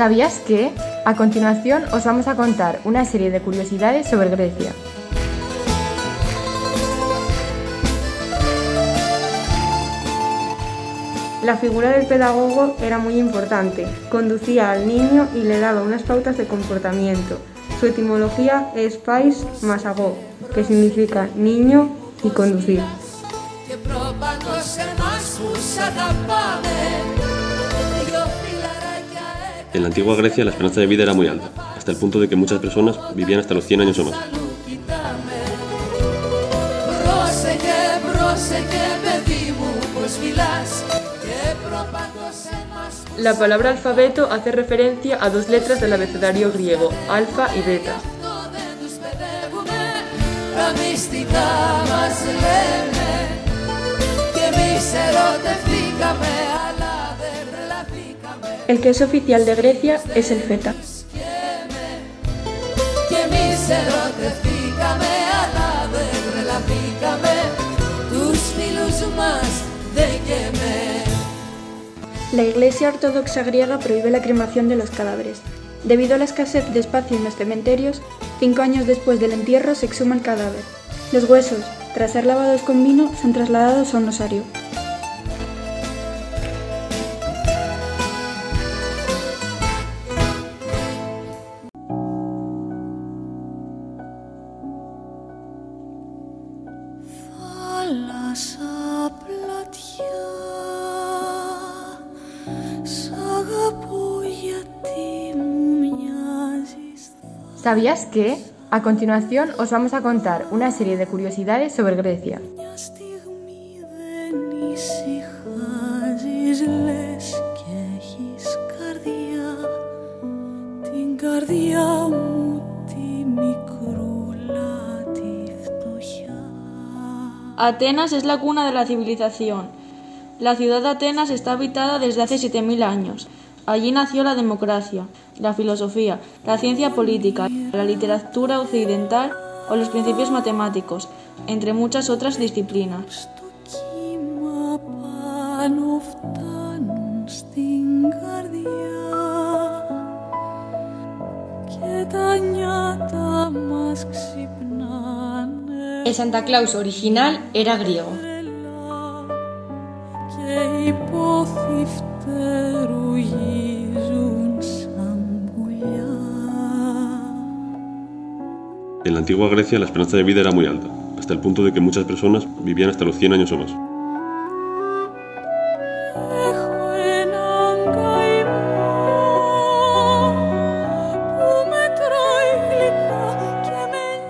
¿Sabías que? A continuación os vamos a contar una serie de curiosidades sobre Grecia. La figura del pedagogo era muy importante. Conducía al niño y le daba unas pautas de comportamiento. Su etimología es pais más que significa niño y conducir. En la antigua Grecia la esperanza de vida era muy alta, hasta el punto de que muchas personas vivían hasta los 100 años o más. La palabra alfabeto hace referencia a dos letras del abecedario griego, alfa y beta. El queso oficial de Grecia es el feta. La Iglesia Ortodoxa griega prohíbe la cremación de los cadáveres. Debido a la escasez de espacio en los cementerios, cinco años después del entierro se exhuma el cadáver. Los huesos, tras ser lavados con vino, son trasladados a un osario. ¿Sabías que? A continuación os vamos a contar una serie de curiosidades sobre Grecia. Atenas es la cuna de la civilización. La ciudad de Atenas está habitada desde hace 7.000 años. Allí nació la democracia, la filosofía, la ciencia política, la literatura occidental o los principios matemáticos, entre muchas otras disciplinas. El Santa Claus original era griego. La antigua Grecia la esperanza de vida era muy alta, hasta el punto de que muchas personas vivían hasta los 100 años o más.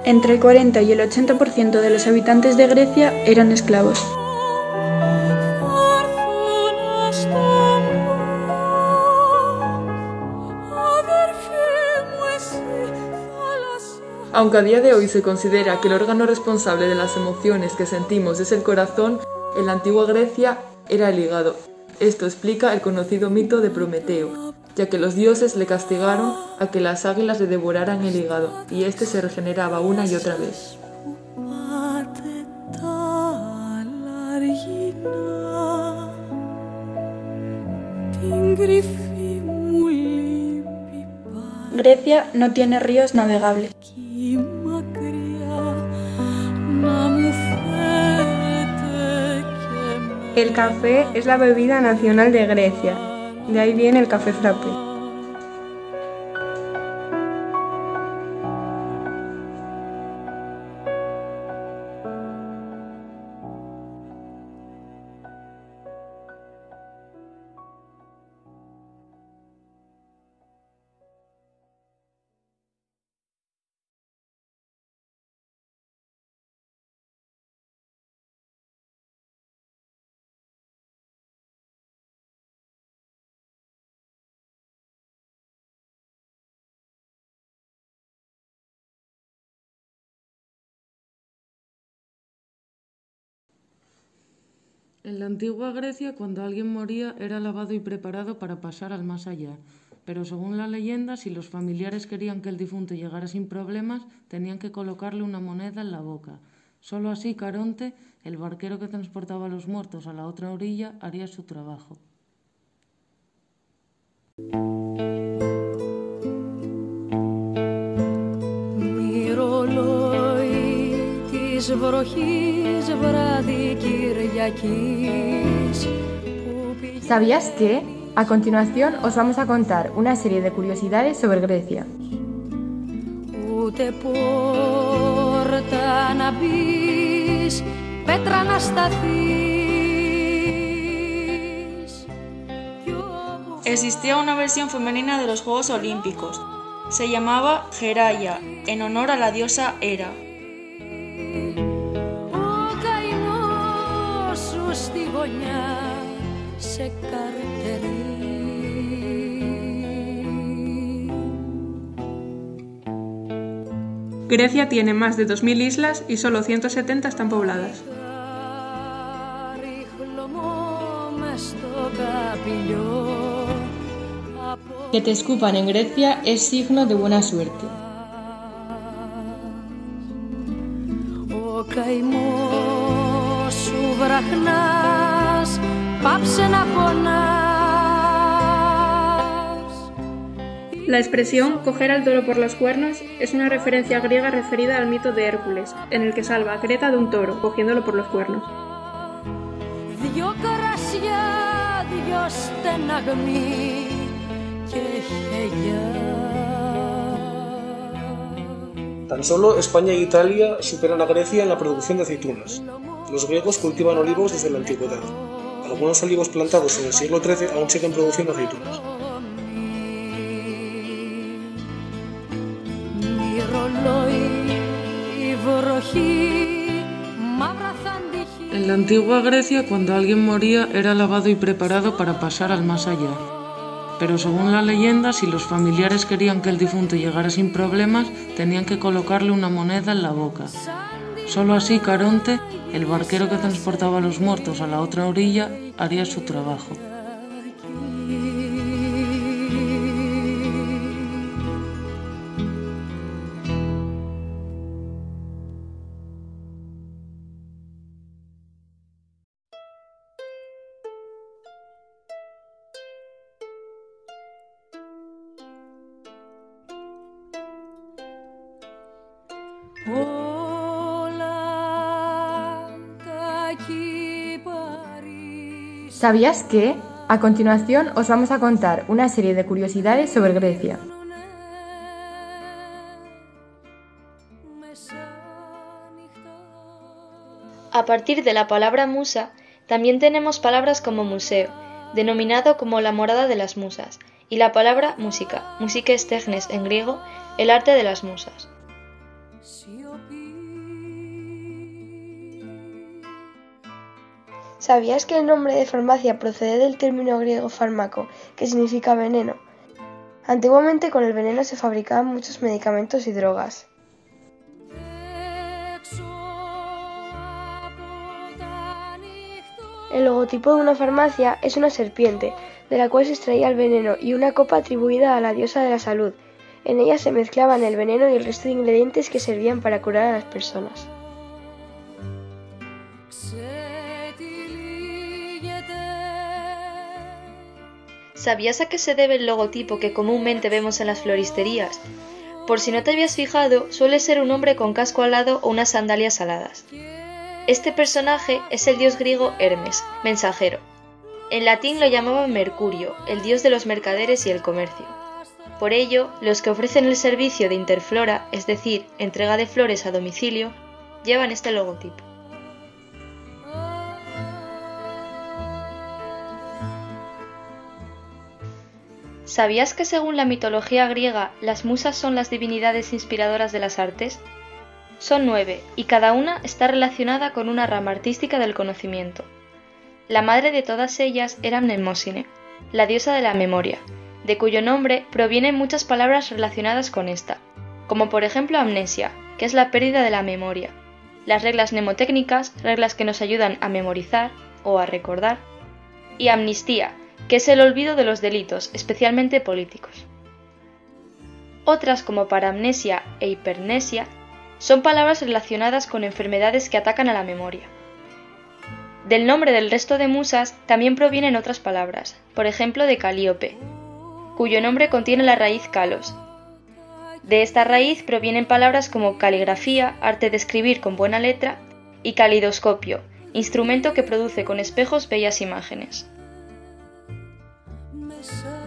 Entre el 40 y el 80% de los habitantes de Grecia eran esclavos. Aunque a día de hoy se considera que el órgano responsable de las emociones que sentimos es el corazón, en la antigua Grecia era el hígado. Esto explica el conocido mito de Prometeo, ya que los dioses le castigaron a que las águilas le devoraran el hígado y éste se regeneraba una y otra vez. Grecia no tiene ríos navegables. El café es la bebida nacional de Grecia. De ahí viene el café frappé. En la antigua Grecia, cuando alguien moría, era lavado y preparado para pasar al más allá. Pero según la leyenda, si los familiares querían que el difunto llegara sin problemas, tenían que colocarle una moneda en la boca. Solo así Caronte, el barquero que transportaba a los muertos a la otra orilla, haría su trabajo. ¿Sabías que? A continuación os vamos a contar una serie de curiosidades sobre Grecia. Existía una versión femenina de los Juegos Olímpicos. Se llamaba Geraya, en honor a la diosa Hera. Grecia tiene más de 2.000 islas y solo 170 están pobladas. Que te escupan en Grecia es signo de buena suerte. La expresión coger al toro por los cuernos es una referencia griega referida al mito de Hércules, en el que salva a Creta de un toro, cogiéndolo por los cuernos. Tan solo España e Italia superan a Grecia en la producción de aceitunas. Los griegos cultivan olivos desde la antigüedad. Algunos olivos plantados en el siglo XIII aún siguen produciendo aceitunas. En la antigua Grecia, cuando alguien moría, era lavado y preparado para pasar al más allá. Pero según la leyenda, si los familiares querían que el difunto llegara sin problemas, tenían que colocarle una moneda en la boca. Solo así Caronte, el barquero que transportaba a los muertos a la otra orilla, haría su trabajo. ¿Sabías que? A continuación os vamos a contar una serie de curiosidades sobre Grecia. A partir de la palabra musa, también tenemos palabras como museo, denominado como la morada de las musas, y la palabra música, technes en griego, el arte de las musas. ¿Sabías que el nombre de farmacia procede del término griego fármaco, que significa veneno? Antiguamente con el veneno se fabricaban muchos medicamentos y drogas. El logotipo de una farmacia es una serpiente, de la cual se extraía el veneno, y una copa atribuida a la diosa de la salud. En ella se mezclaban el veneno y el resto de ingredientes que servían para curar a las personas. ¿Sabías a qué se debe el logotipo que comúnmente vemos en las floristerías? Por si no te habías fijado, suele ser un hombre con casco alado o unas sandalias aladas. Este personaje es el dios griego Hermes, mensajero. En latín lo llamaban Mercurio, el dios de los mercaderes y el comercio. Por ello, los que ofrecen el servicio de interflora, es decir, entrega de flores a domicilio, llevan este logotipo. ¿Sabías que según la mitología griega las musas son las divinidades inspiradoras de las artes? Son nueve, y cada una está relacionada con una rama artística del conocimiento. La madre de todas ellas era Mnemosine, la diosa de la memoria, de cuyo nombre provienen muchas palabras relacionadas con esta, como por ejemplo amnesia, que es la pérdida de la memoria, las reglas mnemotécnicas, reglas que nos ayudan a memorizar o a recordar, y amnistía, que es el olvido de los delitos, especialmente políticos. Otras como paramnesia e hipernesia son palabras relacionadas con enfermedades que atacan a la memoria. Del nombre del resto de musas también provienen otras palabras, por ejemplo de Calíope, cuyo nombre contiene la raíz kalos, De esta raíz provienen palabras como caligrafía, arte de escribir con buena letra, y calidoscopio, instrumento que produce con espejos bellas imágenes. so